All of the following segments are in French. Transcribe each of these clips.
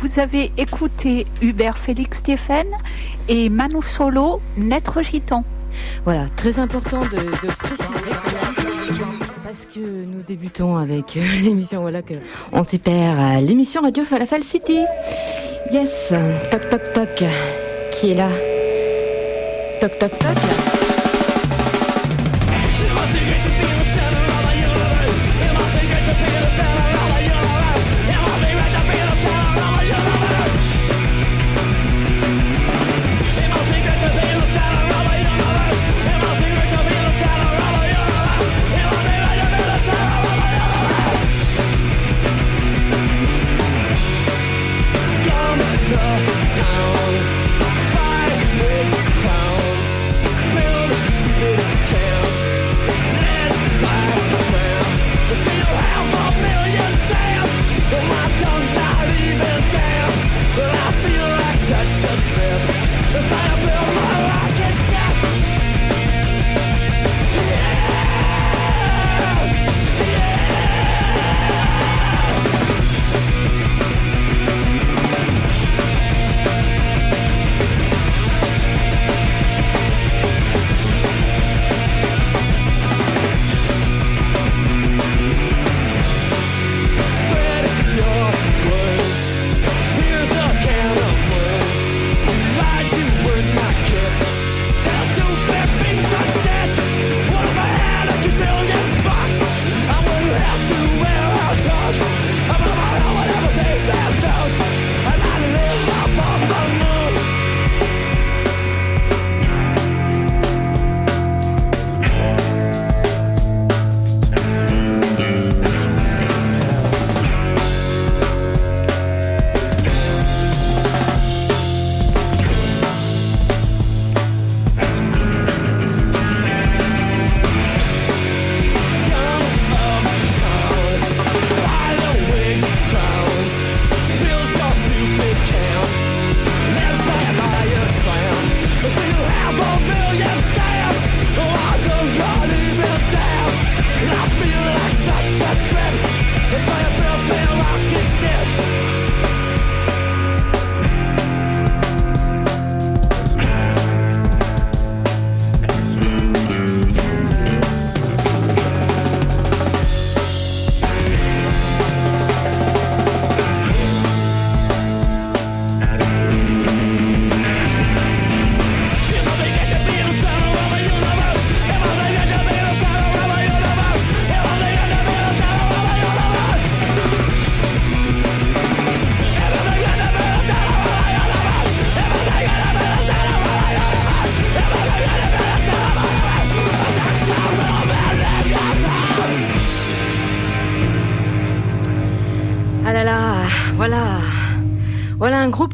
Vous avez écouté Hubert Félix Stéphane et Manu Solo, Naître Gitan. Voilà, très important de, préciser parce que nous débutons avec euh, l'émission, voilà que on s'y perd, l'émission Radio Falafel City. Yes, toc toc toc, qui est là? Toc toc toc.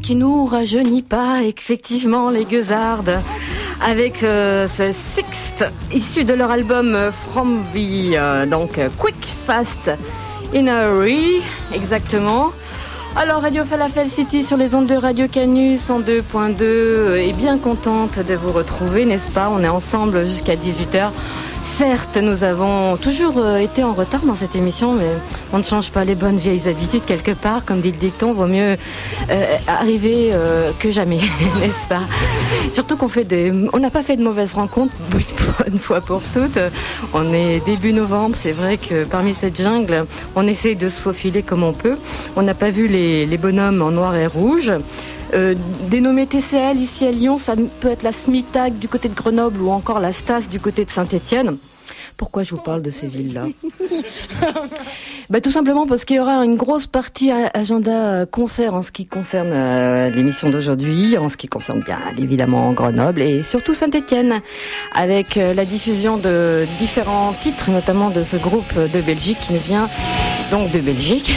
Qui nous rajeunit pas, effectivement, les Gueusardes, avec euh, ce Sixth, issu de leur album euh, From the, euh, donc Quick, Fast, In a Hurry, exactement. Alors Radio Falafel City sur les ondes de Radio Canus en 2.2 est bien contente de vous retrouver, n'est-ce pas? On est ensemble jusqu'à 18h. Certes, nous avons toujours euh, été en retard dans cette émission, mais on ne change pas les bonnes vieilles habitudes quelque part. Comme dit le dicton, vaut mieux euh, arriver euh, que jamais, n'est-ce pas? Surtout qu'on fait des, on n'a pas fait de mauvaises rencontres une fois pour toutes. On est début novembre, c'est vrai que parmi cette jungle, on essaie de se faufiler comme on peut. On n'a pas vu les, bonhommes en noir et rouge. Euh, dénommé TCL ici à Lyon, ça peut être la SMITAG du côté de Grenoble ou encore la STAS du côté de Saint-Étienne. Pourquoi je vous parle de ces villes-là bah, Tout simplement parce qu'il y aura une grosse partie agenda concert en ce qui concerne euh, l'émission d'aujourd'hui, en ce qui concerne bien évidemment Grenoble et surtout Saint-Étienne, avec euh, la diffusion de différents titres, notamment de ce groupe de Belgique qui nous vient donc de Belgique,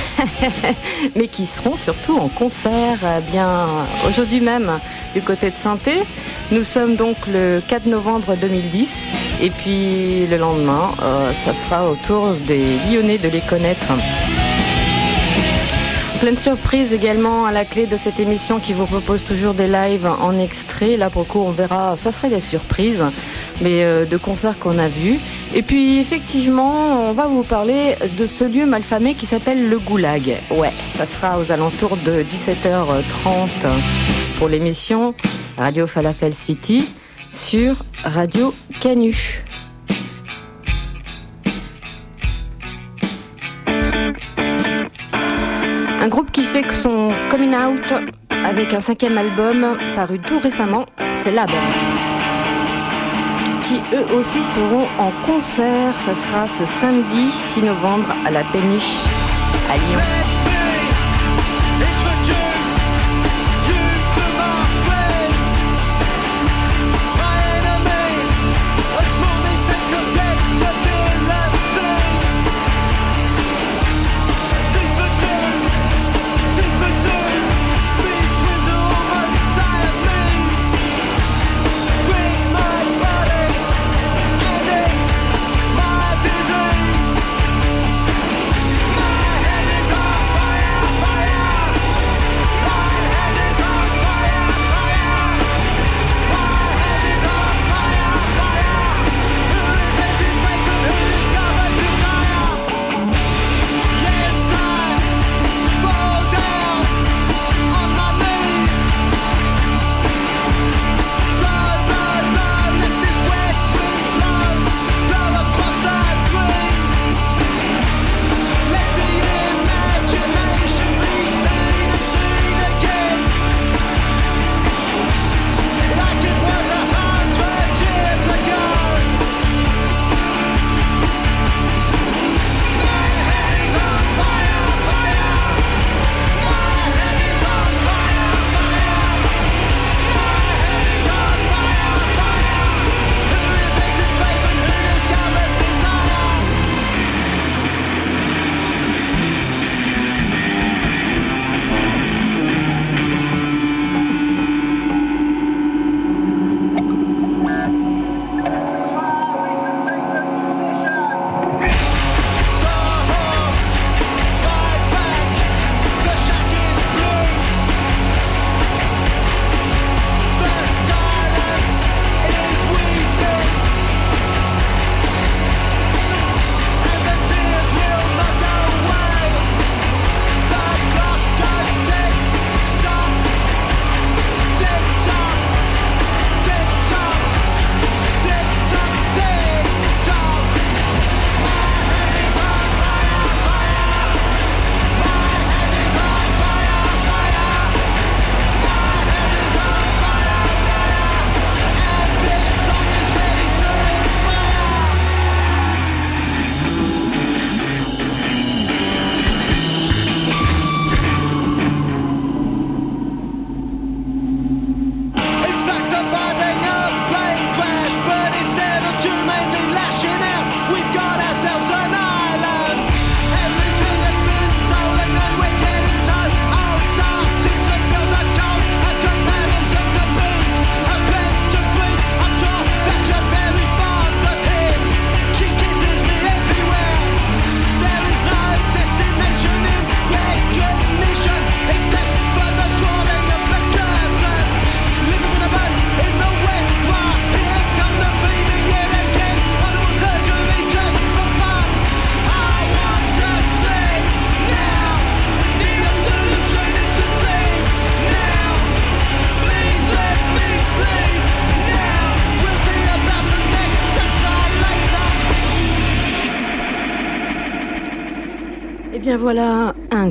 mais qui seront surtout en concert euh, bien aujourd'hui même du côté de saint Nous sommes donc le 4 novembre 2010 et puis le lendemain, euh, ça sera au tour des Lyonnais de les connaître. Plein de surprises également à la clé de cette émission qui vous propose toujours des lives en extrait. Là, pour le coup, on verra, ça serait des surprises, mais euh, de concerts qu'on a vus. Et puis, effectivement, on va vous parler de ce lieu malfamé qui s'appelle le Goulag. Ouais, ça sera aux alentours de 17h30 pour l'émission Radio Falafel City sur Radio Canu. Un groupe qui fait son coming out avec un cinquième album paru tout récemment, c'est Lab. Qui eux aussi seront en concert. Ça sera ce samedi 6 novembre à la Péniche à Lyon.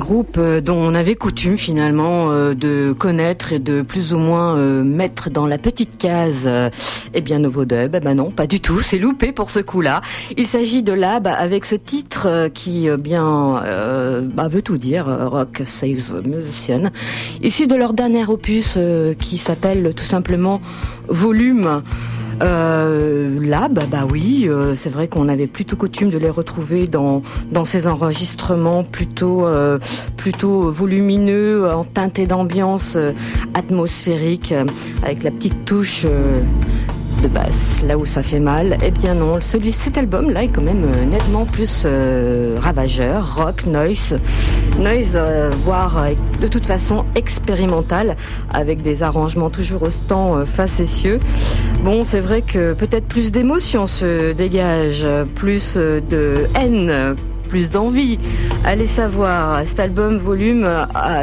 Groupe euh, dont on avait coutume finalement euh, de connaître et de plus ou moins euh, mettre dans la petite case eh bien Novo Dub. Eh ben non, pas du tout, c'est loupé pour ce coup-là. Il s'agit de Lab avec ce titre qui bien bah, veut tout dire, Rock Saves Musician, issu de leur dernier opus qui s'appelle tout simplement Volume. Euh, là, bah, bah oui, euh, c'est vrai qu'on avait plutôt coutume de les retrouver dans, dans ces enregistrements plutôt, euh, plutôt volumineux, en teinté d'ambiance atmosphérique, avec la petite touche basse, là où ça fait mal. Eh bien non, celui, cet album-là est quand même euh, nettement plus euh, ravageur, rock, noise, noise, euh, voire de toute façon expérimental, avec des arrangements toujours au stand facétieux. Bon, c'est vrai que peut-être plus d'émotion se dégage, plus de haine plus d'envie. Allez savoir, cet album volume,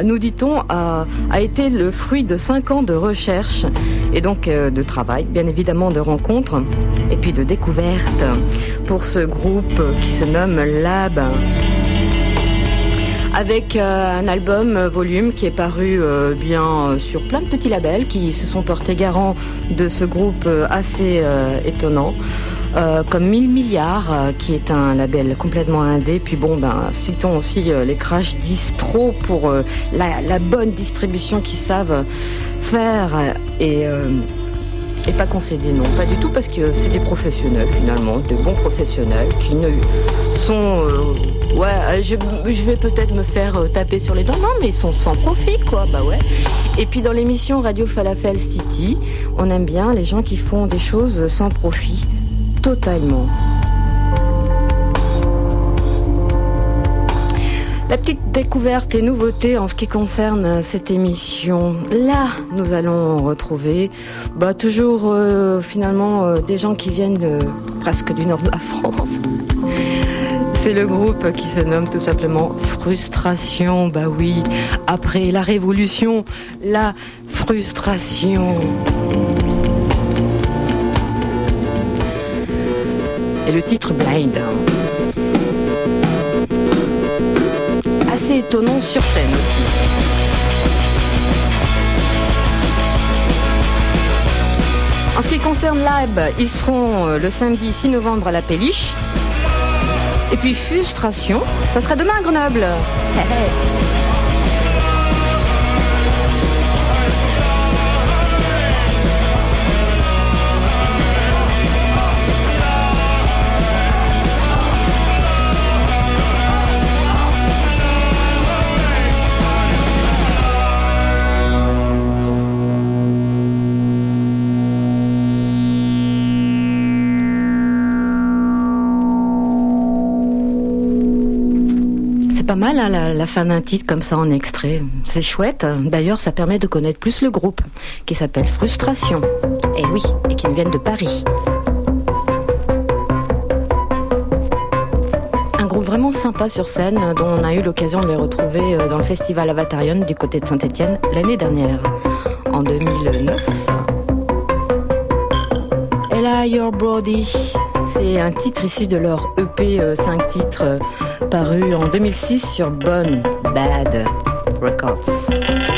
nous dit-on, a, été le fruit de cinq ans de recherche et donc euh, de travail, bien évidemment de rencontres et puis de découvertes pour ce groupe qui se nomme Lab avec euh, un album volume qui est paru euh, bien sur plein de petits labels qui se sont portés garants de ce groupe assez étonnant. Euh, comme 1000 milliards, euh, qui est un label complètement indé. Puis bon, ben, citons aussi euh, les Crash Distro pour la, bonne distribution qu'ils savent faire et et pas concéder, non, pas du tout, parce que c'est des professionnels finalement, de bons professionnels qui ne sont. ouais, je, je vais peut-être me faire taper sur les dents, non, mais ils sont sans profit, quoi, bah ouais. Et puis dans l'émission Radio Falafel City, on aime bien les gens qui font des choses sans profit totalement. La petite découverte et nouveauté en ce qui concerne cette émission, là nous allons retrouver bah, toujours euh, finalement euh, des gens qui viennent presque du nord de la France. C'est le groupe qui se nomme tout simplement Frustration. Bah oui, après la révolution, la frustration. Et le titre Blind. Assez étonnant sur scène aussi. En ce qui concerne Lab, ils seront euh, le samedi 6 novembre à la Péliche. Et puis Frustration, ça sera demain à Grenoble. mal hein, la, fin d'un titre comme ça en extrait. C'est chouette. D'ailleurs, ça permet de connaître plus le groupe qui s'appelle Frustration. Et eh oui, et qui viennent de Paris. Un groupe vraiment sympa sur scène dont on a eu l'occasion de les retrouver euh, dans le festival Avatarion du côté de Saint-Etienne l'année dernière, en 2009. Ella Your Body, c'est un titre issu de leur EP 5 euh, titres euh, paru en 2006 sur Bonne Bad Records.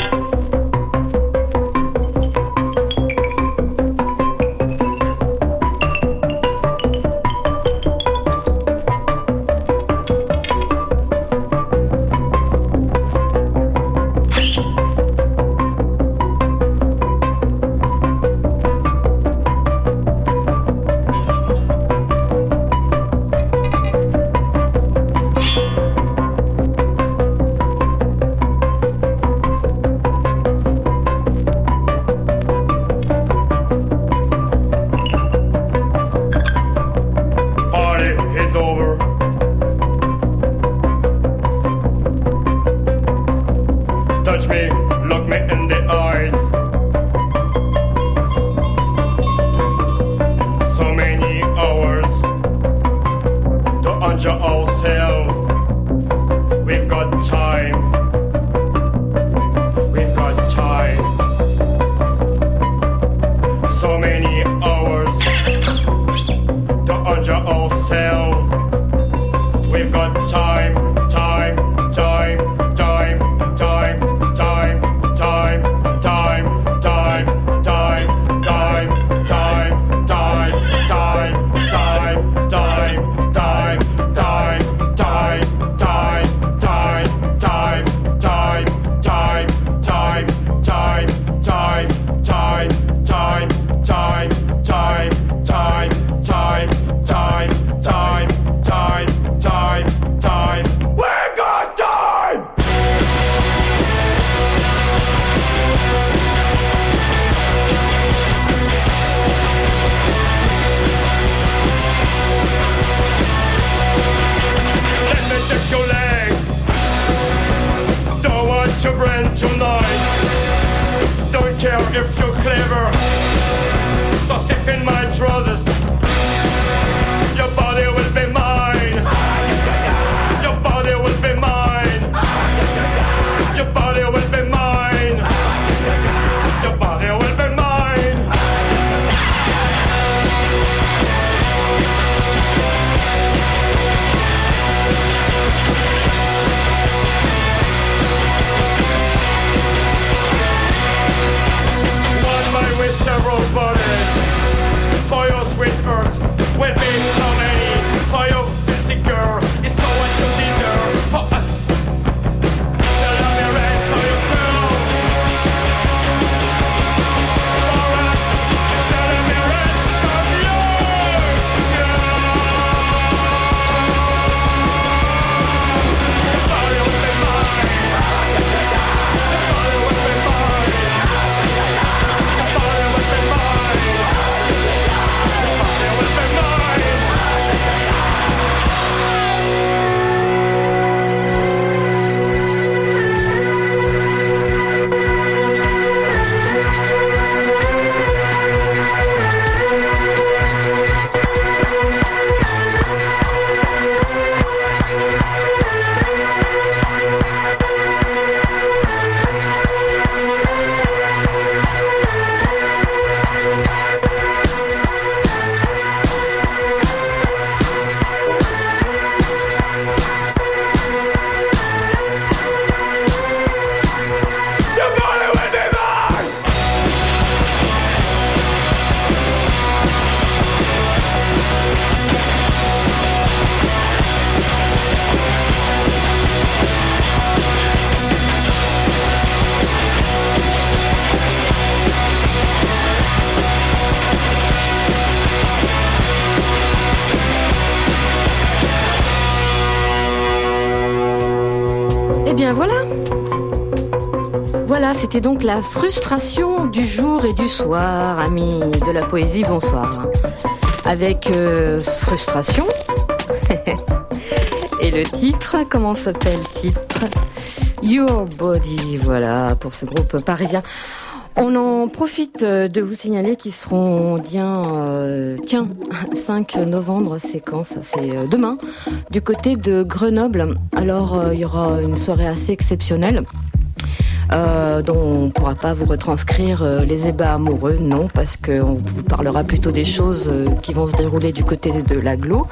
C'était donc la frustration du jour et du soir, amis de la poésie, bonsoir. Avec euh, frustration. et le titre, comment s'appelle le titre? Your Body, voilà, pour ce groupe parisien. On en profite euh, de vous signaler qu'ils seront bien, euh, tiens, 5 novembre, c'est quand C'est demain, du côté de Grenoble. Alors, il y aura une soirée assez exceptionnelle. Euh, dont on ne pourra pas vous retranscrire euh, les ébats amoureux, non, parce qu'on vous parlera plutôt des choses euh, qui vont se dérouler du côté de l'agglo,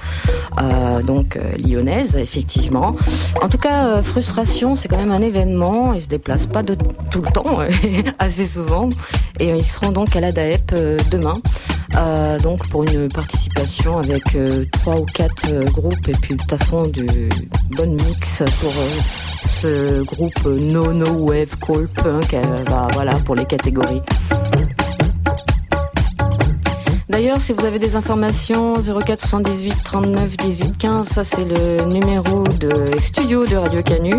euh, donc euh, lyonnaise, effectivement. En tout cas, Frustration, c'est quand même un événement, ils se déplacent pas de tout le temps, assez souvent, et ils seront donc à la DAEP demain. Euh, donc pour une participation avec euh, trois ou quatre euh, groupes et puis de toute façon du bon mix pour ce groupe No No Wave Cold Punk bah, voilà pour les catégories. D'ailleurs, si vous avez des informations, 04 78 39 18 15, ça c'est le numéro de studio de Radio Canu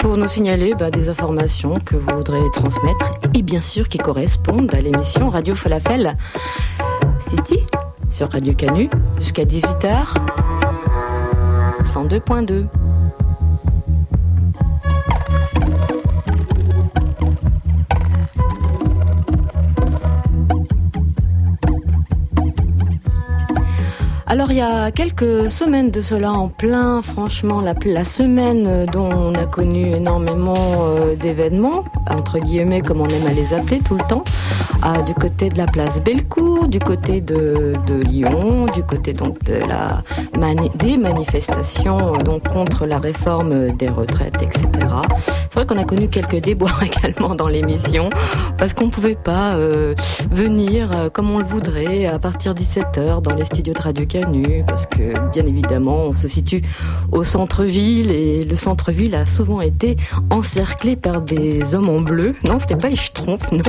pour nous signaler bah, des informations que vous voudrez transmettre et bien sûr qui correspondent à l'émission Radio Falafel City sur Radio Canu jusqu'à 18h 102.2. Alors il y a quelques semaines de cela en plein, franchement, la, la semaine dont on a connu énormément euh, d'événements, entre guillemets comme on aime à les appeler tout le temps, du côté de la place Bellecour, du côté de, Lyon, du côté donc de la des manifestations euh, donc contre la réforme des retraites, etc. C'est vrai qu'on a connu quelques déboires également dans l'émission parce qu'on ne pouvait pas euh, venir euh, comme on le voudrait à partir de 17h dans les studios de Radio Canu parce que bien évidemment on se situe au centre-ville et le centre-ville a souvent été encerclé par des hommes bleu. Non, c'était pas les schtroumpfs, non.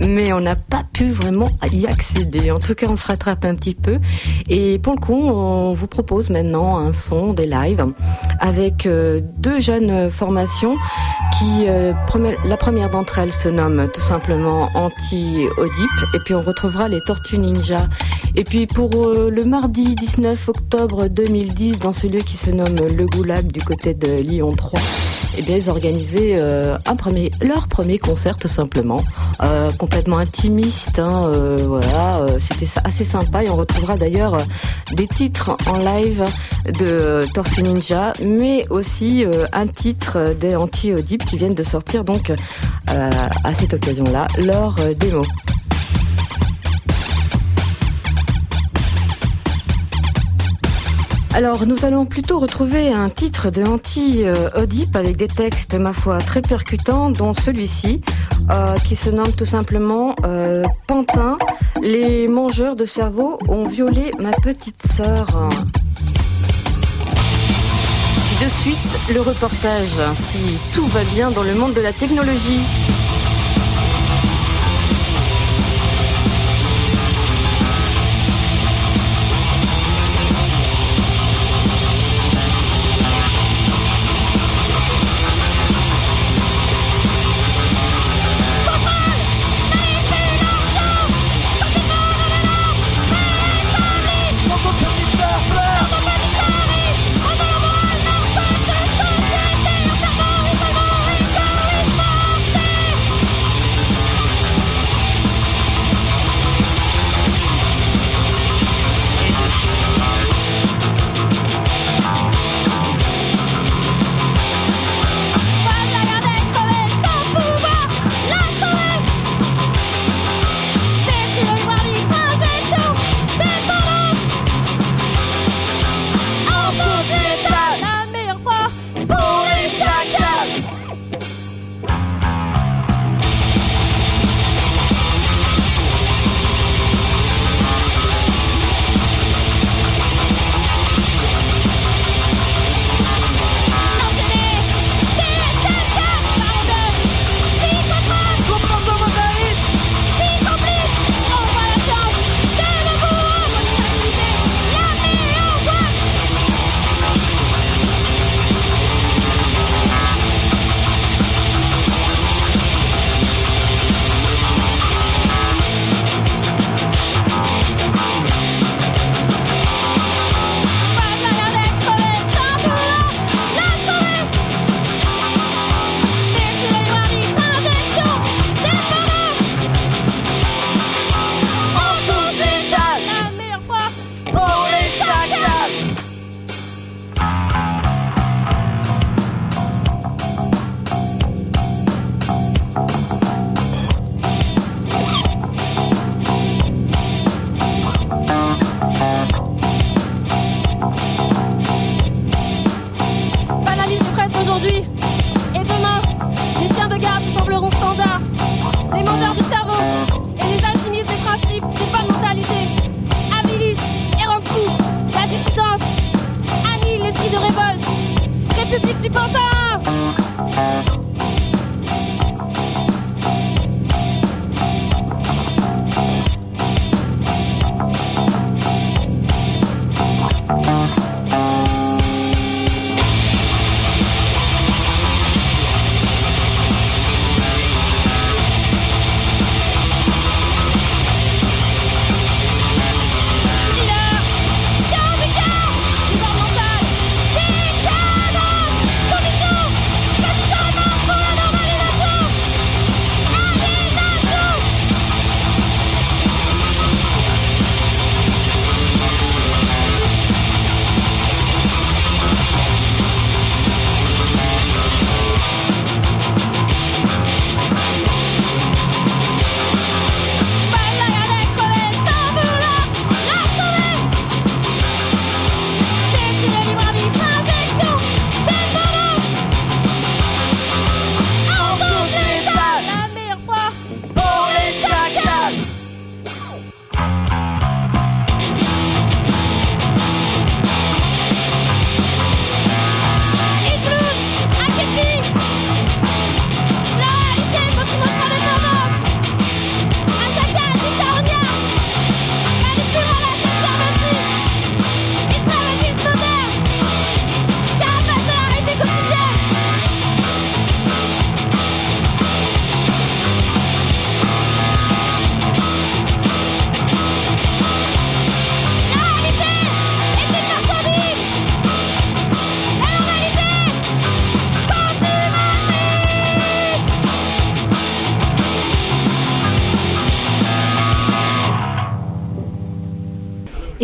Mais on n'a pas pu vraiment y accéder. En tout cas, on se rattrape un petit peu. Et pour le coup, on vous propose maintenant un son des lives avec euh, deux jeunes formations qui, euh, la première d'entre elles se nomme tout simplement Anti-Odip et puis on retrouvera les Tortues Ninja. Et puis pour euh, le mardi 19 octobre 2010 dans ce lieu qui se nomme Le Goulag du côté de Lyon 3, eh bien, ils euh, leur premier concert tout simplement, euh, complètement intimiste. Hein, euh, voilà, c'était assez sympa et on retrouvera d'ailleurs des titres en live de Tortue Ninja, mais aussi un titre des Anti-Audibles qui viennent de sortir donc à cette occasion-là leur démo. Alors nous allons plutôt retrouver un titre de anti-Oedipe avec des textes, ma foi, très percutants, dont celui-ci, euh, qui se nomme tout simplement euh, Pantin, les mangeurs de cerveau ont violé ma petite sœur. de suite, le reportage, si tout va bien dans le monde de la technologie.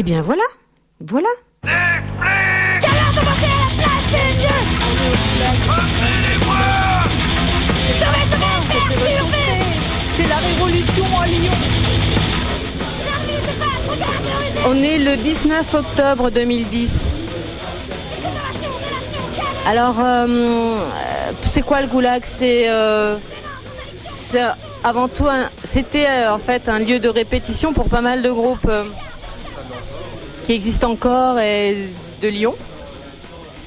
Bien voilà, voilà. C'est la révolution à Lyon. On est le 19 octobre 2010. Alors, euh, c'est quoi le goulag? C'est euh, avant tout, c'était euh, en fait un lieu de répétition pour pas mal de groupes qui existent encore et de Lyon.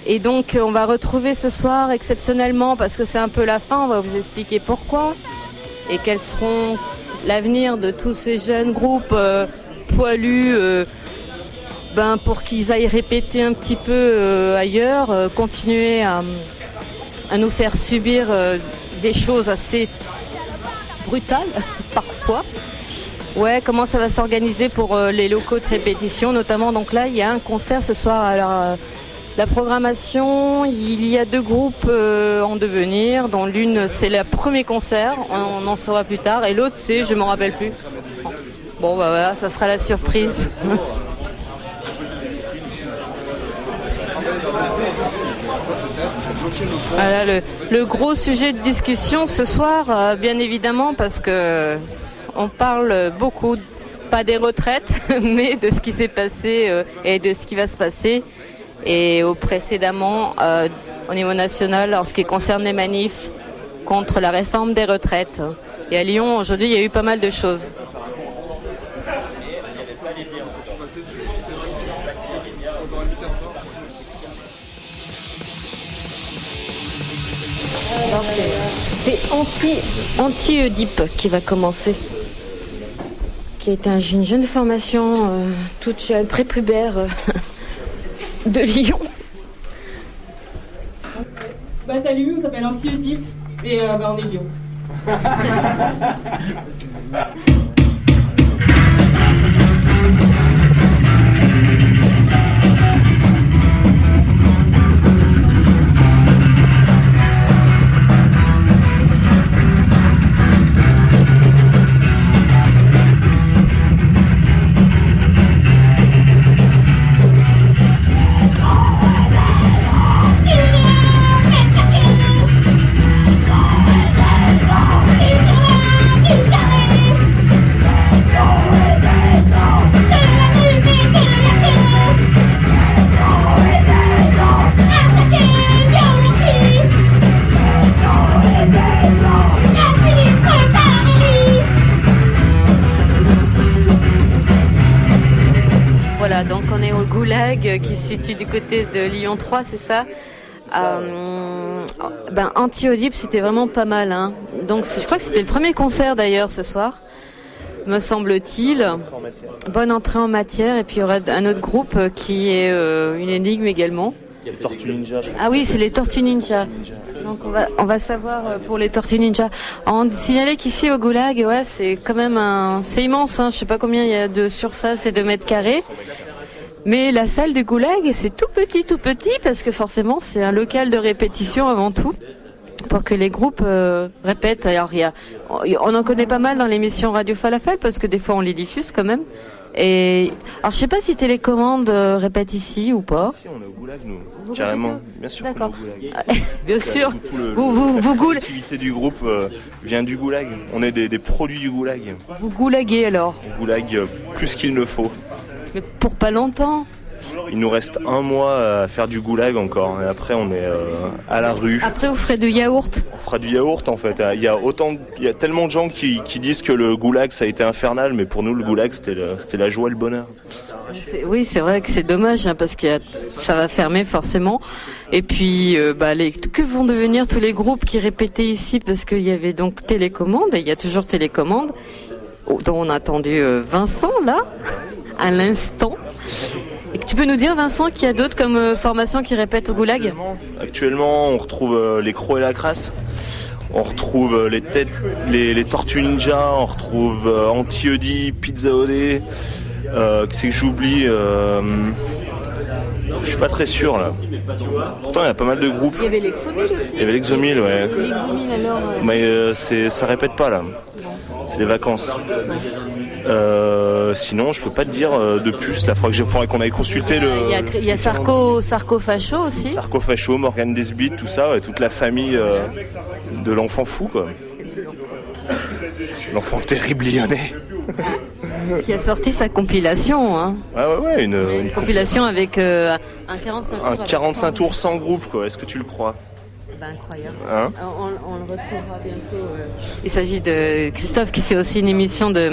Et donc, euh, on va retrouver ce soir exceptionnellement, parce que c'est un peu la fin, on va vous expliquer pourquoi et quels seront l'avenir de tous ces jeunes groupes euh, poilus. euh, ben, pour qu'ils aillent répéter un petit peu ailleurs, continuer à, nous faire subir des choses assez brutales parfois. Ouais, comment ça va s'organiser pour euh, les locaux de répétition, notamment? Donc là, il y a un concert ce soir. Alors, euh, la programmation, il y a deux groupes euh, en devenir, dont l'une c'est le premier concert, on, en saura plus tard, et l'autre c'est, je m'en rappelle plus. Bon, bah voilà, ça sera la surprise. Voilà le, gros sujet de discussion ce soir, bien évidemment, parce que on parle beaucoup, pas des retraites, mais de ce qui s'est passé euh, et de ce qui va se passer. Et au précédemment, euh, au niveau national, en ce qui concerne les manifs contre la réforme des retraites. Et à Lyon, aujourd'hui, il y a eu pas mal de choses. C'est- C'est anti anti Oedipe qui va commencer, qui est un- une jeune formation euh, toute jeune, prépubère euh, de Lyon. Bah salut, on s'appelle Anti-Oedipe et euh, bah, on est Lyon. qui se situe du côté de Lyon 3, c'est ça Euh, ben, Anti-Oedipe, c'était vraiment pas mal. Hein. Donc je crois que c'était le premier concert d'ailleurs ce soir, me semble-t-il. Bonne entrée en matière. Et puis il y aura un autre groupe euh, qui est euh, une énigme également. Tortue Ninja. Ah oui, c'est les Tortues Ninja. Donc on va, on va savoir pour les Tortues Ninja. On signalait qu'ici au Goulag, ouais, c'est quand même un, c'est immense. Hein, je sais pas combien il y a de surface et de mètres carrés. Mais la salle du Goulag, c'est tout petit, tout petit, parce que forcément, c'est un local de répétition avant tout, pour que les groupes euh, répètent. Alors, y a, on en connaît pas mal dans l'émission Radio Falafel, parce que des fois, on les diffuse quand même. Et alors, je sais pas si Télécommande euh, répète ici ou pas. Si, on est au goulag, nous. Vous Carrément. Bien sûr D'accord. goulag. Bien sûr. Tout, tout le- Vous, vous, vous, goul- L'activité du groupe euh, vient du goulag. On est des, des produits du goulag. vous goulaguez alors. On goulag plus qu'il ne faut. Mais pour pas longtemps. Il nous reste un mois à faire du goulag encore. Et après, on est euh, à la rue. Après, vous ferez du yaourt. On fera du yaourt en fait. Il y a autant, il y a tellement de gens qui, qui disent que le goulag ça a été infernal, mais pour nous le goulag c'était la joie et le bonheur. Oui, c'est vrai que c'est dommage hein, parce que ça va fermer forcément. Et puis, euh, bah, les, que vont devenir tous les groupes qui répétaient ici? Parce qu'il y avait donc télécommande et il y a toujours télécommande dont on a attendu euh, Vincent là à l'instant. Et que tu peux nous dire Vincent qu'il y a d'autres comme euh, formations qui répètent au Goulag? Actuellement, on retrouve euh, les crocs et la crasse. On retrouve euh, les têtes, les, les tortues ninja. On retrouve euh, Anti-Eudi, Pizza Odé. Euh, que c'est que j'oublie euh, Je suis pas très sûr là. Pourtant, il y a pas mal de groupes. Il y avait l'Exomil aussi. Il y avait l'Exomil, ouais. Et L'Exomil alors. euh, Mais euh, c'est, ça répète pas là. C'est les vacances. Euh, sinon, je peux pas te dire euh, de plus. La fois que j'ai, faudrait qu'on aille consulter le. Il y a, il y a Sarko, Sarko Facho aussi. Sarko Facho, Morgan Desbit, tout ça, ouais, toute la famille euh, de l'enfant fou, quoi. L'enfant terrible lyonnais. qui a sorti sa compilation. Hein. Ah ouais, ouais, une, une- Une compilation avec euh, un 45 tours. un avec 45 cent- tours sans groupe, quoi. Est-ce que tu le crois? Bah, incroyable. Hein on, on le retrouvera bientôt. euh. Il s'agit de Christophe qui fait aussi une émission de,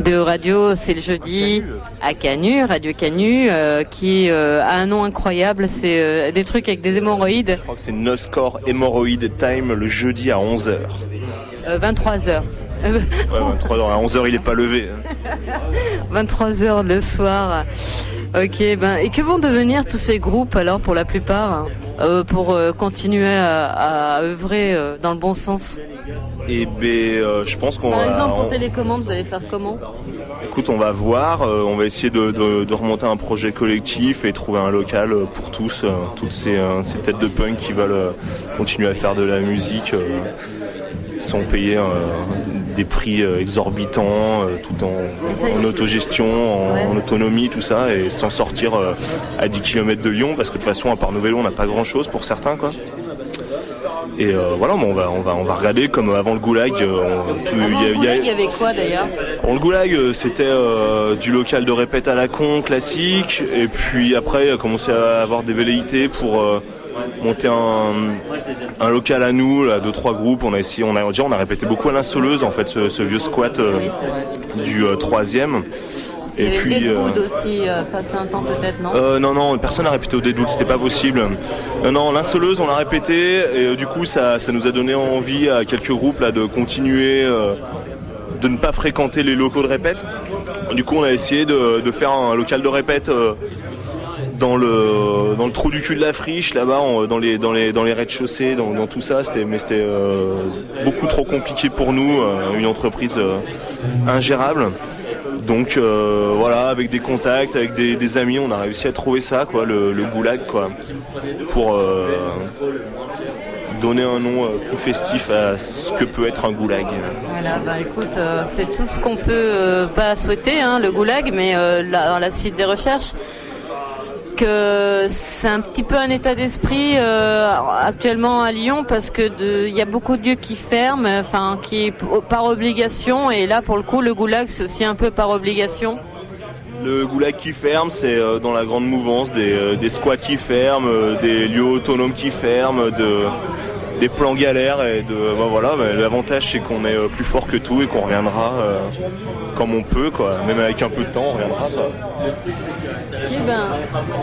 de radio, c'est le jeudi à Canu, Radio Canu, euh, qui euh, a un nom incroyable. C'est euh, des trucs avec des hémorroïdes. Je crois que c'est No Score Hemorrhoid Time le jeudi à 11h. Euh, 23 heures. Euh, Ouais, 23 heures. À 11h, il est pas levé. 23 heures le soir. Ok, ben et que vont devenir tous ces groupes alors pour la plupart euh, pour euh, continuer à, à œuvrer euh, dans le bon sens? Et ben, euh, je pense qu'on Par va. exemple, pour on- télécommande, vous allez faire comment? Écoute, on va voir. on va essayer de, de- de remonter un projet collectif et trouver un local pour tous, toutes ces, ces têtes de punk qui veulent continuer à faire de la musique sans payer euh, des prix euh, exorbitants, euh, tout en, autogestion, en, Ouais. en autonomie, tout ça, et sans sortir à 10 km de Lyon, parce que de toute façon, à part Novello, on n'a pas grand-chose pour certains, quoi. Et euh, voilà, on va, on va, on va regarder comme avant le Goulag. euh, on- tout- Avant il y a- le Goulag, il y avait quoi d'ailleurs? Bon, le goulag, c'était euh, du local de répète à la con, classique. Et puis après, a commencé à avoir des velléités pour monter un, un local à nous, là, deux trois groupes. On a essayé, on a déjà, on a répété beaucoup à l'insoleuse, en fait, ce, ce vieux squat euh, Oui, du euh, troisième. Et puis, Deadwood euh, aussi, passé un temps peut-être, non non, non, personne n'a répété au Deadwood, c'était pas possible. Non, non, l'insoleuse, on l'a répété, et du coup, ça, ça nous a donné envie à quelques groupes là, de continuer, de ne pas fréquenter les locaux de répète. Du coup, on a essayé de, de faire un local de répète dans le dans le trou du cul de la friche, là-bas, dans les dans les dans les rez-de-chaussée, dans, tout ça. C'était mais c'était euh, beaucoup trop compliqué pour nous, euh, une entreprise euh, ingérable. Donc voilà, avec des contacts, avec des, amis, on a réussi à trouver ça, quoi, le, goulag, quoi, pour donner un nom plus festif à ce que peut être un goulag. Voilà, bah écoute, c'est tout ce qu'on peut pas souhaiter, hein, le goulag, mais euh, la suite des recherches, c'est un petit peu un état d'esprit euh, actuellement à Lyon parce que il y a beaucoup de lieux qui ferment, enfin qui par obligation, et là pour le coup le goulag c'est aussi un peu par obligation. Le goulag qui ferme, c'est euh, dans la grande mouvance des, euh, squats qui ferment, des lieux autonomes qui ferment, de, des plans galères et de ben voilà. L'avantage c'est qu'on est plus fort que tout et qu'on reviendra comme on peut, quoi. Même avec un peu de temps, on reviendra. Eh ben,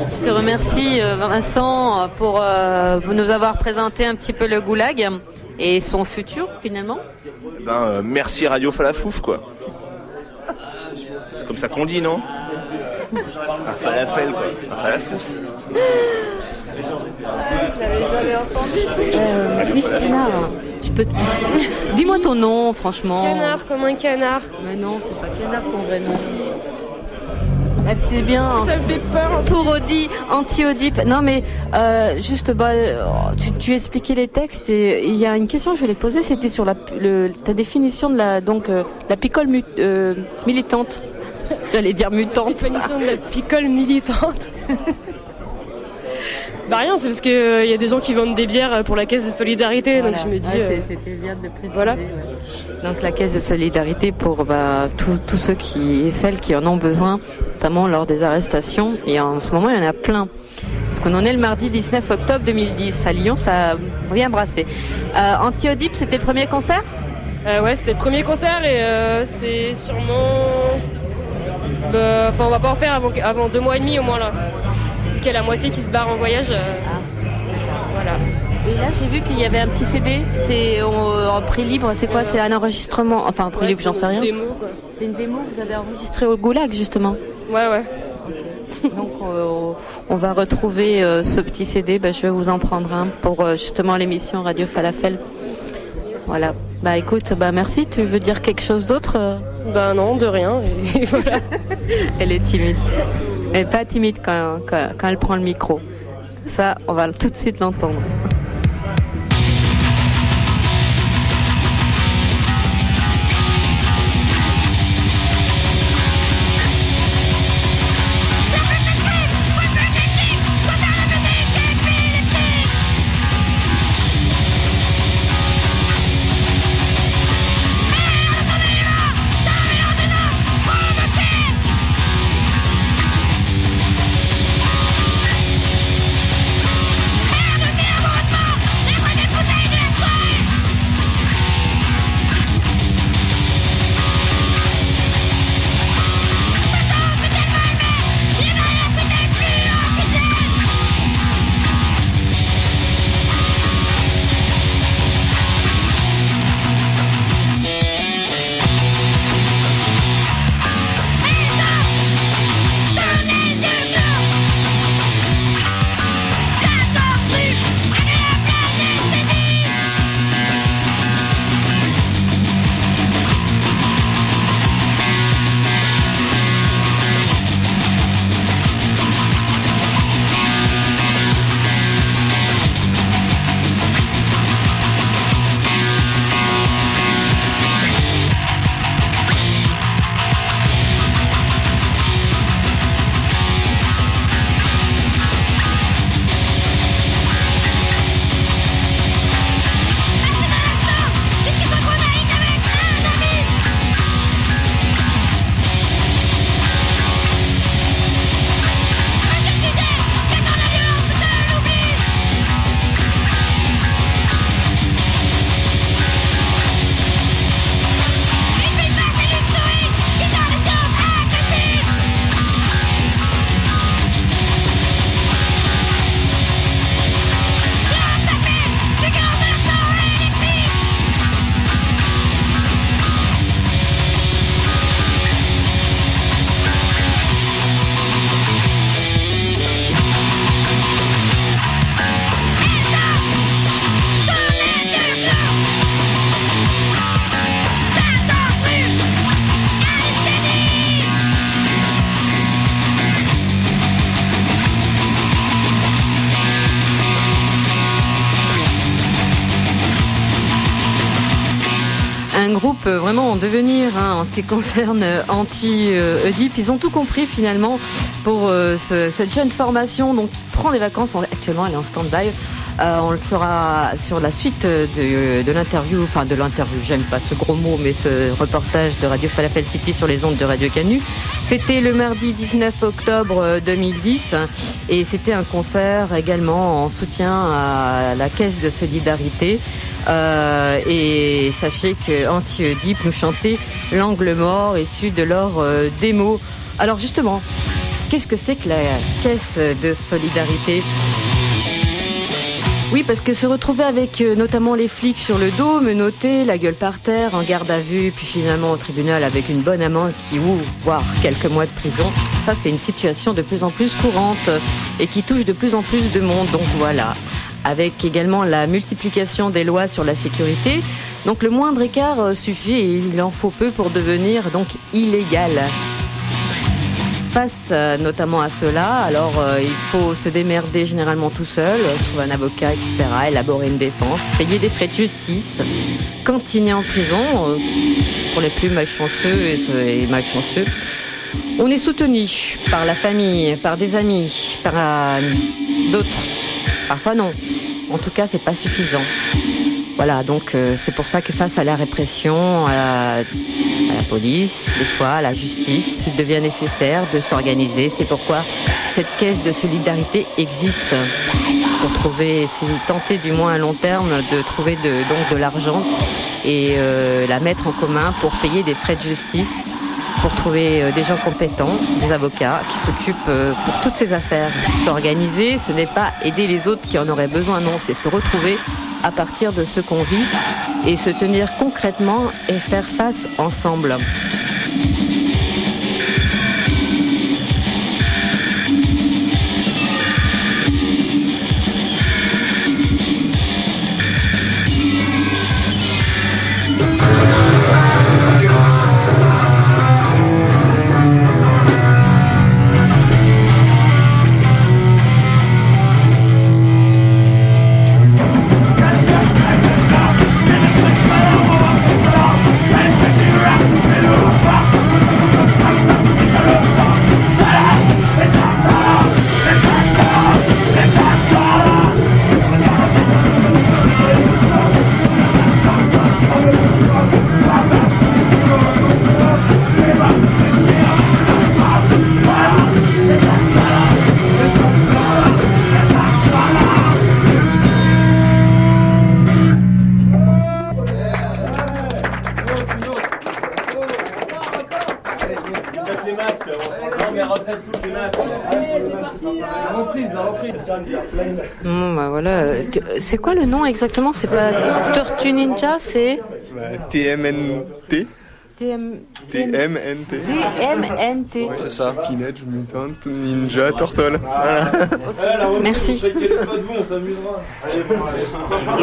je te remercie euh, Vincent pour euh, nous avoir présenté un petit peu le goulag et son futur finalement. Ben, euh, merci Radio Falafouf, quoi. C'est comme ça qu'on dit, non? Un falafel, quoi. Un falafouf. Euh, Miss Canard, je peux te... Dis-moi ton nom, franchement. Canard comme un canard. Mais non, c'est pas Canard ton vrai nom. Ah, C'était bien. hein. Ça me fait peur. Pour Audi, anti-Audip. Non, mais euh, juste, bah, euh, tu, tu expliquais les textes et il y a une question que je voulais te poser, c'était sur la, le, ta définition de la, donc, euh, la picole euh, militante. J'allais dire mutante. Définition de la picole militante. bah rien, c'est parce qu'il y a des gens qui vendent des bières pour la caisse de solidarité, Voilà. donc je me dis... Ouais, euh, C'était bien de préciser. voilà. ouais. Donc la caisse de solidarité pour bah, tous ceux qui et celles qui en ont besoin, notamment lors des arrestations. Et en ce moment, il y en a plein. Parce qu'on en est le mardi 19 octobre 2010. À Lyon, ça a bien brassé. Euh, Anti-Audip, c'était le premier concert? Euh, ouais, c'était le premier concert et euh, c'est sûrement... bah, Enfin, on va pas en faire avant, avant deux mois et demi au moins là. Qu'il y a la moitié qui se barre en voyage. euh, Voilà. Et là, j'ai vu qu'il y avait un petit CD. C'est en, prix libre. C'est quoi? C'est un enregistrement Enfin, un prix Ouais, libre, j'en sais rien. une démo, quoi. C'est une démo que vous avez enregistrée au Goulag, justement? Ouais, ouais. Donc euh, on va retrouver euh, ce petit CD, bah, je vais vous en prendre un pour euh, justement l'émission Radio Falafel. Voilà. Bah écoute, bah merci. Tu veux dire quelque chose d'autre euh? Bah non, de rien. Et voilà. Elle est timide. Elle est pas timide quand, quand, quand elle prend le micro. Ça, on va tout de suite l'entendre. Vraiment en devenir hein, en ce qui concerne anti-Oedipe. Ils ont tout compris finalement pour euh, ce, cette jeune formation donc qui prend des vacances. Actuellement, elle est en stand-by. Euh, on le saura sur la suite de, l'interview, enfin de l'interview, j'aime pas ce gros mot, mais ce reportage de Radio Falafel City sur les ondes de Radio Canu. C'était le mardi 19 octobre 2010 et c'était un concert également en soutien à la caisse de solidarité. Euh, et sachez que Anti-Oedipe nous chantait L'angle mort issu de leur euh, démo. Alors justement, qu'est-ce que c'est que la caisse de solidarité? Oui, parce que se retrouver avec euh, notamment les flics sur le dos, me noter, la gueule par terre, en garde à vue, puis finalement au tribunal avec une bonne amende qui ouvre, voire quelques mois de prison, ça c'est une situation de plus en plus courante et qui touche de plus en plus de monde. Donc voilà, avec également la multiplication des lois sur la sécurité. Donc le moindre écart euh, suffit et il en faut peu pour devenir donc illégal. Face euh, notamment à cela, alors euh, il faut se démerder généralement tout seul, trouver un avocat, etc., élaborer une défense, payer des frais de justice, cantiner en prison pour les plus malchanceux et malchanceux. On est soutenu par la famille, par des amis, par d'autres Parfois non. En tout cas, c'est pas suffisant. Voilà, donc euh, c'est pour ça que face à la répression, à la, police, des fois à la justice, il devient nécessaire de s'organiser. C'est pourquoi cette caisse de solidarité existe pour trouver, tenter du moins à long terme de trouver de, donc de l'argent et euh, la mettre en commun pour payer des frais de justice pour trouver euh, des gens compétents, des avocats qui s'occupent pour toutes ces affaires. S'organiser, ce n'est pas aider les autres qui en auraient besoin, non, c'est se retrouver à partir de ce qu'on vit et se tenir concrètement et faire face ensemble. C'est quoi le nom exactement? C'est pas Tortue Ninja, c'est Bah, TMNT TM... TMNT. TMNT. C'est ça. Teenage Mutant Ninja Turtle. Voilà. Merci.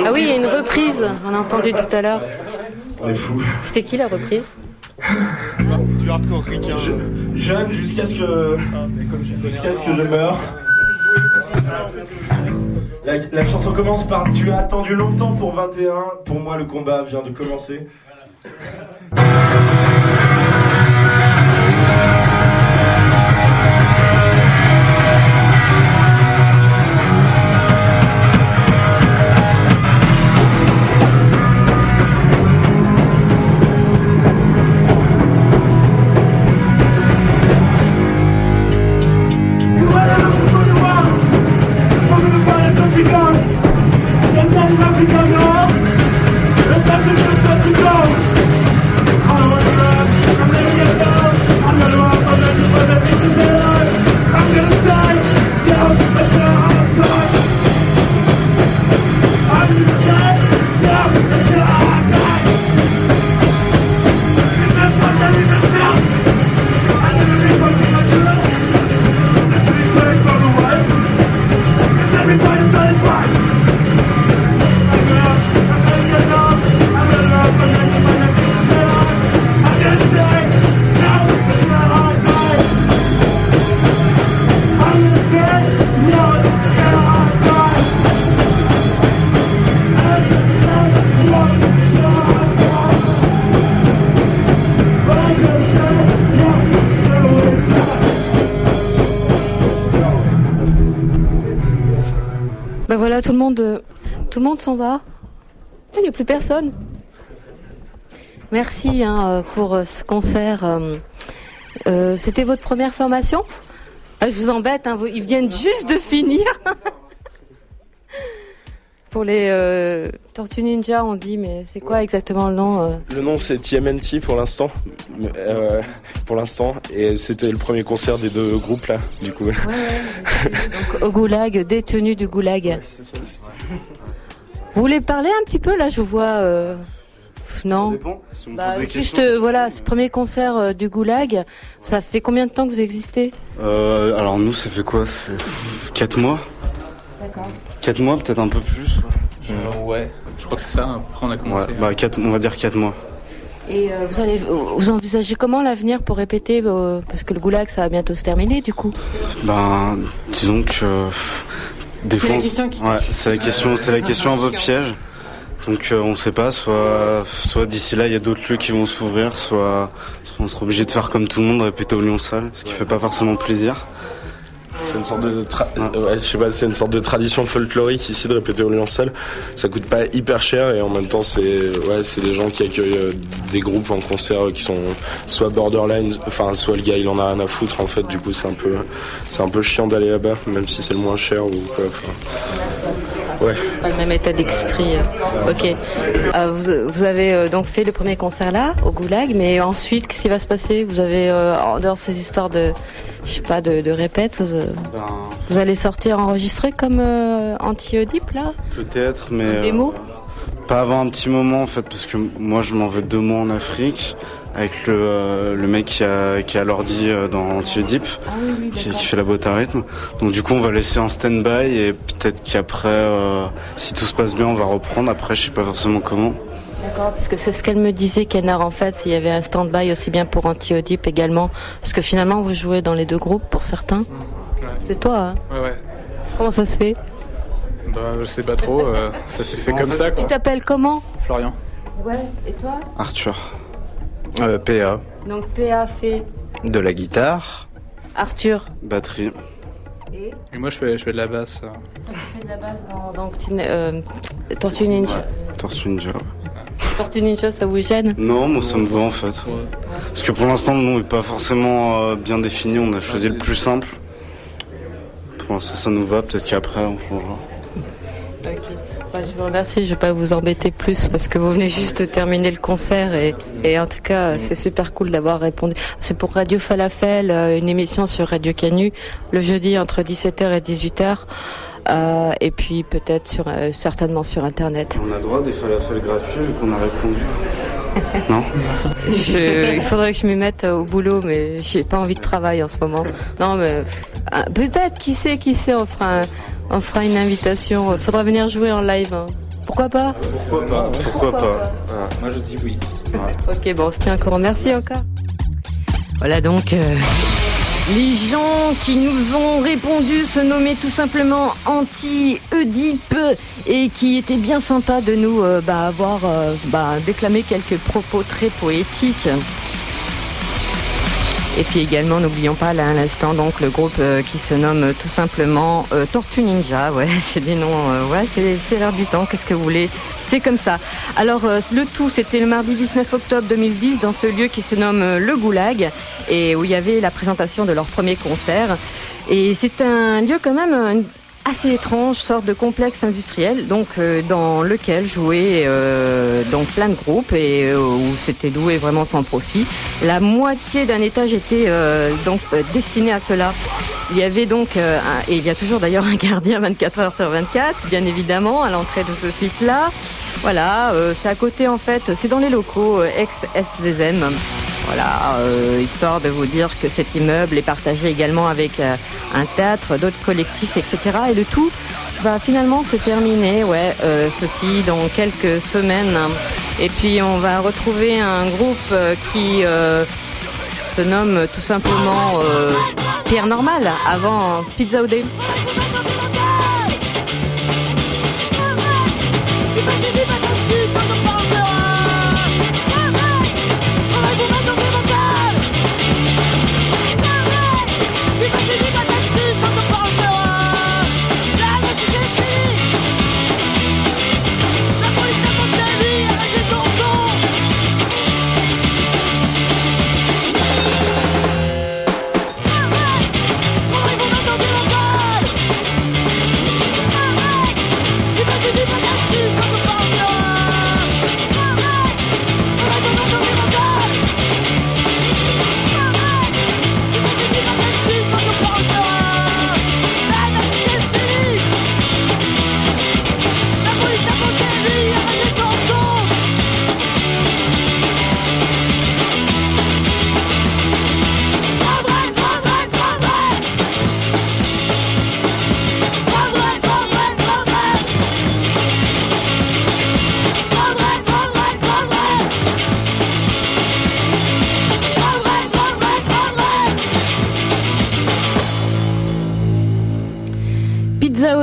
Ah oui, il y a une reprise, on a entendu tout à l'heure. C'était qui la reprise? Du hardcore ricain. Jeune jusqu'à ce que jusqu'à ce que je meure. La, chanson commence par Tu as attendu longtemps pour 21. Pour moi, le combat vient de commencer. Tout le monde s'en va. Ah, Il n'y a plus personne. Merci hein, euh, pour euh, ce concert. euh, C'était votre première formation? Ah, Je vous embête, hein, vous- ils viennent juste de finir. pour les euh, Tortues Ninja, on dit, mais c'est quoi exactement le nom euh? Le nom c'est TMNT pour l'instant, euh, pour l'instant, et c'était le premier concert des deux groupes là, du coup. Donc, Au goulag, détenu du goulag. Vous voulez parler un petit peu là Je vois. euh, Non. Bah, juste euh, voilà, ce premier concert euh, du goulag. Ça fait combien de temps que vous existez Euh, alors nous, ça fait quoi? Ça fait 4 mois D'accord. 4 mois, peut-être un peu plus. ouais, je crois que c'est ça. Après, on a Ouais, commencé. bah, quatre- on va dire 4 mois. Et euh, vous allez, vous envisagez comment l'avenir pour répéter euh, Parce que le goulag, ça va bientôt se terminer, du coup? Ben, disons que des C'est la on- question qui- ouais, c'est la question, c'est la question un peu piège. Donc euh, on sait pas, soit, soit d'ici là il y a d'autres lieux qui vont s'ouvrir, soit, soit on sera obligé de faire comme tout le monde, répéter au Lyon Salle, ce qui fait pas forcément plaisir. C'est une sorte de ouais, je sais pas, c'est une sorte de tradition folklorique ici de répéter au Lyon-Salle. Ça coûte pas hyper cher et en même temps c'est ouais, c'est des gens qui accueillent euh, des groupes en concert qui sont soit borderline, enfin soit le gars il en a rien à foutre en fait. Du coup c'est un peu c'est un peu chiant d'aller là-bas, même si c'est le moins cher ou quoi. Ouais. Pas le même état d'esprit. euh. Ok. Euh, vous, vous avez euh, donc fait le premier concert là, au Goulag, mais ensuite, qu'est-ce qui va se passer? Vous avez, euh, en dehors de ces histoires de, je sais pas, de, de répète, vous, euh, Ben, vous allez sortir enregistré comme euh, anti-Oedipe là? Peut-être, mais Des mots? pas avant un petit moment en fait, parce que moi je m'en vais deux mois en Afrique avec le, euh, le mec qui a, qui a l'ordi euh, dans Antiodip, Ah oui, oui, qui, fait la boîte à rythme. Donc du coup on va laisser en stand-by et peut-être qu'après, euh, si tout se passe bien, on va reprendre. Après, je sais pas forcément comment. D'accord, parce que c'est ce qu'elle me disait, Kenard, en fait, s'il y avait un stand-by aussi bien pour Anti-Oedipe également. Parce que finalement, vous jouez dans les deux groupes pour certains. C'est toi, hein Ouais, ouais. Comment ça se fait? Bah, je sais pas trop. euh, ça s'est fait comme ça, Tu t'appelles comment? Florian. Ouais, et toi? Arthur. Euh, PA. Donc PA fait De la guitare. Arthur. Batterie. Et Et moi, je fais, je fais de la basse. euh. tu fais de la basse dans, dans euh, Tortue Ninja. Tortue Ninja. ouais. Tortue Ninja, ça vous gêne? Non, moi ça me va en fait. Parce que pour l'instant, le nom n'est pas forcément euh, bien défini. On a choisi le plus simple. Pour l'instant, ça nous va. Peut-être qu'après, on changera. Je vous remercie, je ne vais pas vous embêter plus parce que vous venez juste de terminer le concert et, et en tout cas c'est super cool d'avoir répondu. C'est pour Radio Falafel, euh, une émission sur Radio Canu, le jeudi entre 17h et 18h. euh, et puis peut-être sur euh, certainement sur internet. On a le droit des falafels gratuits vu qu'on a répondu. non Je- il faudrait que je m'y mette au boulot, mais j'ai pas envie de travail en ce moment. Non, mais euh, peut-être, qui sait, qui sait, on fera, un- on fera une invitation. Faudra venir jouer en live. hein. Pourquoi pas? Pourquoi pas? Pourquoi pas? Moi je dis oui. Ok, bon, c'était encore. Merci encore. Voilà donc. euh, les gens qui nous ont répondu se nommaient tout simplement Anti-Oedipe et qui étaient bien sympas de nous euh, bah, avoir euh, bah, déclamé quelques propos très poétiques. Et puis également, n'oublions pas là à l'instant donc le groupe euh, qui se nomme euh, tout simplement euh, Tortue Ninja. Ouais, c'est des noms. euh, ouais, c'est l'air du temps. Qu'est-ce que vous voulez? C'est comme ça. Alors euh, le tout, c'était le mardi 19 octobre 2010 dans ce lieu qui se nomme euh, le Goulag et où il y avait la présentation de leur premier concert. Et c'est un lieu quand même assez étrange, sorte de complexe industriel, donc euh, dans lequel jouaient euh, donc plein de groupes et euh, où c'était loué vraiment sans profit. La moitié d'un étage était euh, donc euh, destiné à cela. Il y avait donc, un- et il y a toujours d'ailleurs un gardien 24 heures sur 24, bien évidemment, à l'entrée de ce site-là. Voilà, c'est à côté en fait, c'est dans les locaux euh, ex-SVZM. Voilà, euh, histoire de vous dire que cet immeuble est partagé également avec euh, un théâtre, d'autres collectifs, etc. Et le tout va finalement se terminer, ouais, euh, ceci dans quelques semaines. Et puis on va retrouver un groupe qui se nomme tout simplement Pierre Normal, avant Pizza OD.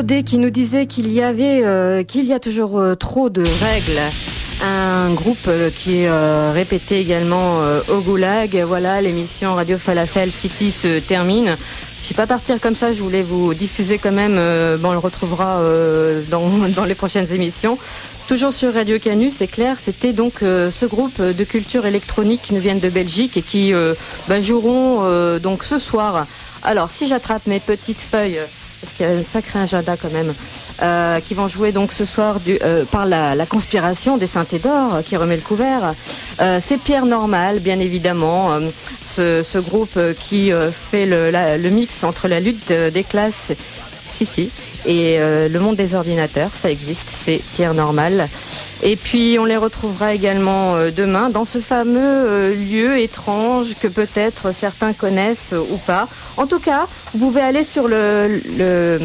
Qui nous disait qu'il y avait, euh, qu'il y a toujours euh, trop de règles. Un groupe euh, qui est euh, répété également euh, au Goulag. Voilà, l'émission Radio Falafel City se termine. Je vais pas partir comme ça, je voulais vous diffuser quand même, bon, on le retrouvera dans, dans les prochaines émissions. Toujours sur Radio Canu, c'est clair, c'était donc ce groupe de culture électronique qui nous viennent de Belgique et qui bah, joueront donc ce soir. Alors, si j'attrape mes petites feuilles, parce qu'il y a un sacré agenda quand même, euh, qui vont jouer donc ce soir euh, par la, conspiration des Synthés d'Or euh, qui remet le couvert. C'est Pierre Normal, bien évidemment, ce, groupe qui fait le, mix entre la lutte des classes, si, si. Et euh, Le Monde des Ordinateurs, ça existe, c'est Pierre Normal. Et puis on les retrouvera également euh, demain dans ce fameux euh, lieu étrange que peut-être certains connaissent ou pas. En tout cas, vous pouvez aller sur le,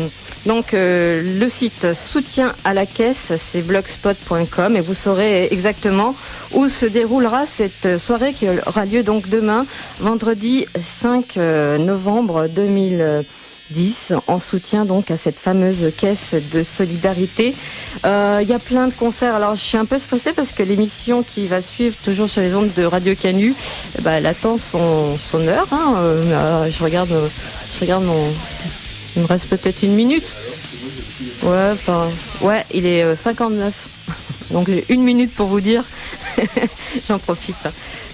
donc le site soutien à la caisse, c'est blogspot.com et vous saurez exactement où se déroulera cette soirée qui aura lieu donc demain, vendredi 5 novembre 2020 en soutien donc à cette fameuse caisse de solidarité. Euh, il y a plein de concerts. Alors je suis un peu stressée parce que l'émission qui va suivre toujours sur les ondes de Radio Canu, eh ben, elle attend son, heure. Hein. Euh, euh, je regarde, je regarde mon. Il me reste peut-être une minute. Ouais, il est 59. Donc j'ai une minute pour vous dire. J'en profite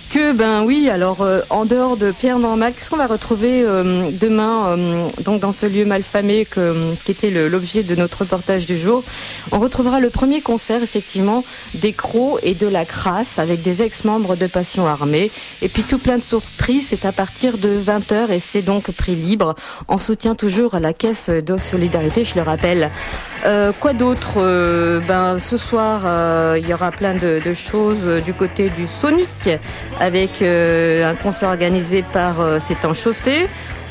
que ben oui, alors euh, en dehors de Pierre Normal, qu'est-ce qu'on va retrouver euh, demain euh, donc dans ce lieu malfamé que, qui était l'objet de notre reportage du jour? On retrouvera le premier concert effectivement des Crocs et de la Crasse avec des ex-membres de Passion Armée. Et puis tout plein de surprises, c'est à partir de 20h et c'est donc prix libre. En soutien toujours la caisse de solidarité, je le rappelle. Euh, quoi d'autre Euh, Ben ce soir, euh, il y aura plein de, choses du côté du Sonic avec un concert organisé par C'est en chaussée.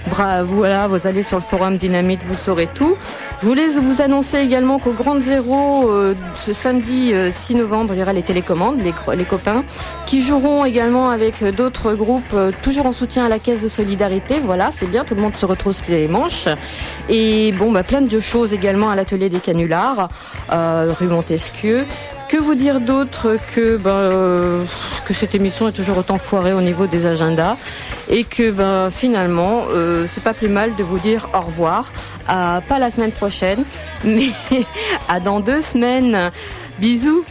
Bra voilà, vous allez sur le forum Dynamite, vous saurez tout. Je voulais vous annoncer également qu'au Grand Zéro, euh, ce samedi euh, 6 novembre, il y aura les télécommandes, les, copains, qui joueront également avec euh, d'autres groupes, euh, toujours en soutien à la caisse de solidarité. Voilà, c'est bien, tout le monde se retrousse les manches. Et bon, bah, plein de choses également à l'atelier des canulars, euh, rue Montesquieu. Que vous dire d'autre que ben, euh, que cette émission est toujours autant foirée au niveau des agendas et que ben finalement euh, c'est pas plus mal de vous dire au revoir, à, pas la semaine prochaine, mais à dans deux semaines. Bisous.